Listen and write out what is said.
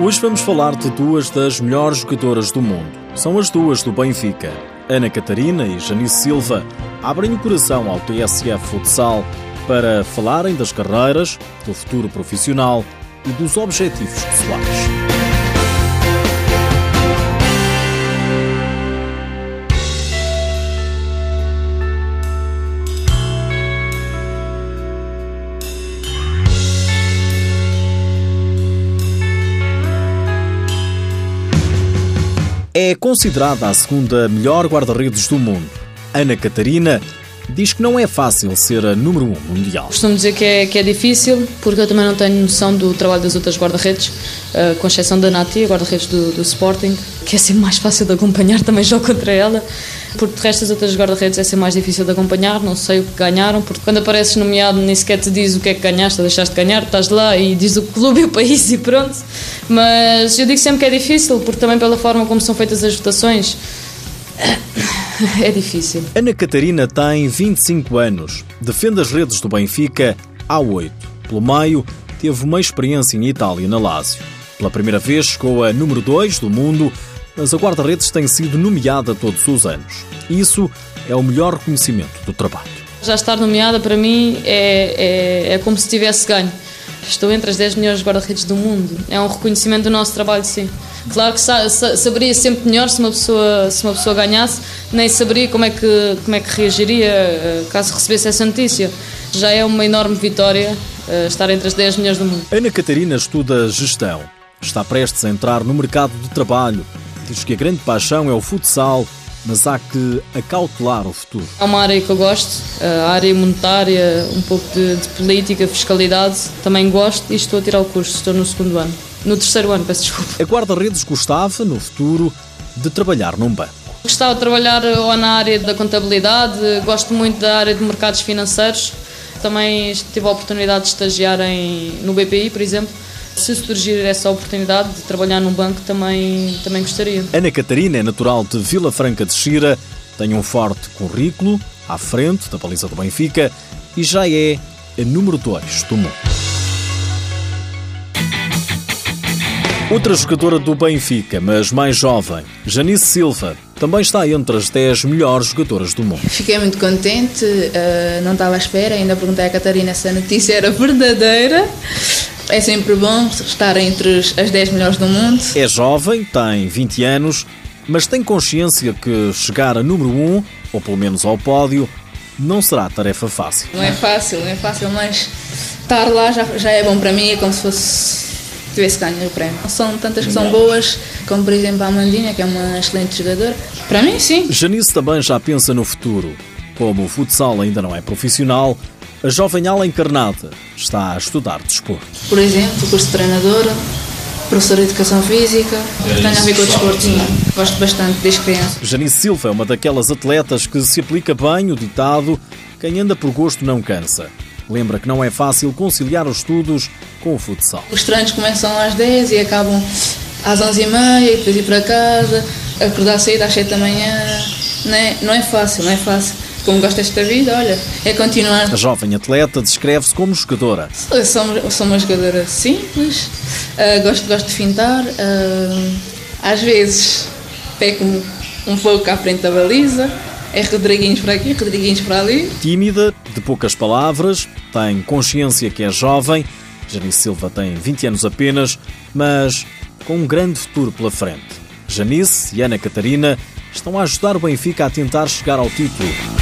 Hoje vamos falar de duas das melhores jogadoras do mundo. São as duas do Benfica. Ana Catarina e Janice Silva abrem o coração ao TSF Futsal para falarem das carreiras, do futuro profissional e dos objetivos pessoais. É considerada a segunda melhor guarda-redes do mundo. Ana Catarina diz que não é fácil ser a número um mundial. Costumo dizer que é, que é difícil, porque eu também não tenho noção do trabalho das outras guarda-redes, uh, com exceção da Nati, a guarda-redes do, do, Sporting, que é sempre mais fácil de acompanhar, também jogo contra ela, porque de resto as outras guarda-redes é sempre mais difícil de acompanhar, não sei o que ganharam, porque quando apareces nomeado nem sequer te diz o que é que ganhaste, ou deixaste de ganhar, estás lá e diz o clube e o país e pronto. Mas eu digo sempre que é difícil, porque também pela forma como são feitas as votações, é difícil. Ana Catarina tem 25 anos, defende as redes do Benfica há 8. Pelo meio, teve uma experiência em Itália, na Lazio. Pela primeira vez chegou a número 2 do mundo, mas a guarda-redes tem sido nomeada todos os anos. Isso é o melhor reconhecimento do trabalho. Já estar nomeada para mim é, é, é como se tivesse ganho. Estou entre as 10 melhores guarda-redes do mundo. É um reconhecimento do nosso trabalho, sim. Claro que sa saberia sempre melhor se uma pessoa se uma pessoa ganhasse, nem saberia como é que como é que reagiria eh, caso recebesse essa notícia. Já é uma enorme vitória uh, estar entre as 10 melhores do mundo. Ana Catarina estuda gestão. Está prestes a entrar no mercado de trabalho. Diz que a grande paixão é o futsal mas há que acautelar o futuro. É uma área que eu gosto, a área monetária, um pouco de, de política, fiscalidade, também gosto e estou a tirar o curso, estou no segundo ano. No terceiro ano, peço desculpa. A guarda-redes gostava, no futuro, de trabalhar num banco. Gostava de trabalhar ou na área da contabilidade, gosto muito da área de mercados financeiros. Também tive a oportunidade de estagiar em, no BPI, por exemplo se surgir essa oportunidade de trabalhar num banco, também, também gostaria. Ana Catarina é natural de Vila Franca de Xira, tem um forte currículo à frente da baliza do Benfica e já é a número 2 do mundo. Outra jogadora do Benfica, mas mais jovem, Janice Silva, também está entre as 10 melhores jogadoras do mundo. Fiquei muito contente, uh, não estava à espera, ainda perguntei à Catarina se a notícia era verdadeira. É sempre bom estar entre as 10 melhores do mundo. É jovem, tem 20 anos, mas tem consciência que chegar a número 1, ou pelo menos ao pódio, não será tarefa fácil. Não é fácil, não é fácil, mas estar lá já, já é bom para mim, é como se fosse tivesse ganho o prémio. São tantas que são boas, como por exemplo a Amandinha, que é uma excelente jogadora. Para mim, sim. Janice também já pensa no futuro. Como o futsal ainda não é profissional, a jovem ala encarnada está a estudar desporto. Por exemplo, o curso de treinadora, professora de Educação Física, que tem a ver com o desporto, sim. Gosto bastante desde criança. Janice Silva é uma daquelas atletas que se aplica bem o ditado quem anda por gosto não cansa. Lembra que não é fácil conciliar os estudos com o futsal. Os treinos começam às 10 e acabam às 11h30 e depois ir para casa, acordar cedo às 7 da manhã. Não é, não é fácil, não é fácil como gosto desta vida, olha, é continuar. A jovem atleta descreve-se como jogadora. Eu sou, sou uma jogadora simples, uh, gosto, gosto de fintar, uh, às vezes peco um pouco à frente da baliza, é Rodriguinhos para aqui, Rodriguinhos para ali. Tímida, de poucas palavras, tem consciência que é jovem, Janice Silva tem 20 anos apenas, mas com um grande futuro pela frente. Janice e Ana Catarina estão a ajudar o Benfica a tentar chegar ao título.